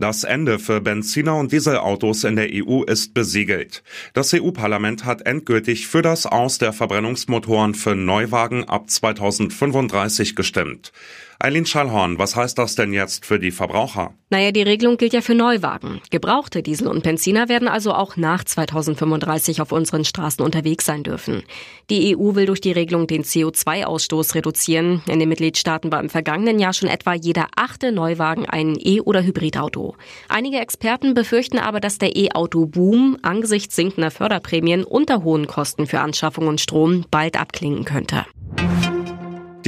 Das Ende für Benziner- und Dieselautos in der EU ist besiegelt. Das EU-Parlament hat endgültig für das Aus der Verbrennungsmotoren für Neuwagen ab 2035 gestimmt. Eileen Schallhorn, was heißt das denn jetzt für die Verbraucher? Naja, die Regelung gilt ja für Neuwagen. Gebrauchte Diesel und Benziner werden also auch nach 2035 auf unseren Straßen unterwegs sein dürfen. Die EU will durch die Regelung den CO2-Ausstoß reduzieren. In den Mitgliedstaaten war im vergangenen Jahr schon etwa jeder achte Neuwagen ein E- oder Hybridauto. Einige Experten befürchten aber, dass der E-Auto-Boom angesichts sinkender Förderprämien unter hohen Kosten für Anschaffung und Strom bald abklingen könnte.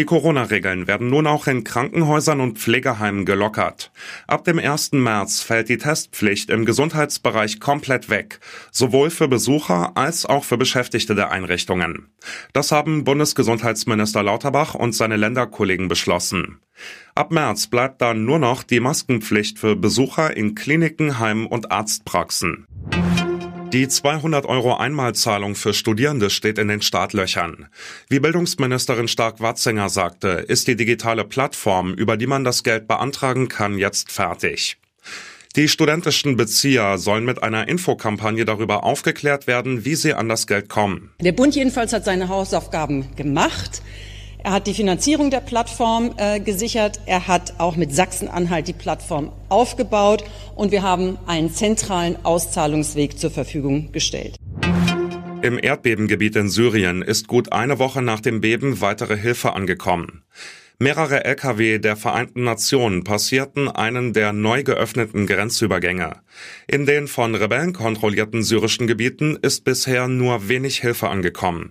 Die Corona-Regeln werden nun auch in Krankenhäusern und Pflegeheimen gelockert. Ab dem 1. März fällt die Testpflicht im Gesundheitsbereich komplett weg, sowohl für Besucher als auch für Beschäftigte der Einrichtungen. Das haben Bundesgesundheitsminister Lauterbach und seine Länderkollegen beschlossen. Ab März bleibt dann nur noch die Maskenpflicht für Besucher in Kliniken, Heimen und Arztpraxen. Die 200 Euro Einmalzahlung für Studierende steht in den Startlöchern. Wie Bildungsministerin Stark-Watzinger sagte, ist die digitale Plattform, über die man das Geld beantragen kann, jetzt fertig. Die studentischen Bezieher sollen mit einer Infokampagne darüber aufgeklärt werden, wie sie an das Geld kommen. Der Bund jedenfalls hat seine Hausaufgaben gemacht. Er hat die Finanzierung der Plattform äh, gesichert. Er hat auch mit Sachsen-Anhalt die Plattform aufgebaut. Und wir haben einen zentralen Auszahlungsweg zur Verfügung gestellt. Im Erdbebengebiet in Syrien ist gut eine Woche nach dem Beben weitere Hilfe angekommen. Mehrere Lkw der Vereinten Nationen passierten einen der neu geöffneten Grenzübergänge. In den von Rebellen kontrollierten syrischen Gebieten ist bisher nur wenig Hilfe angekommen.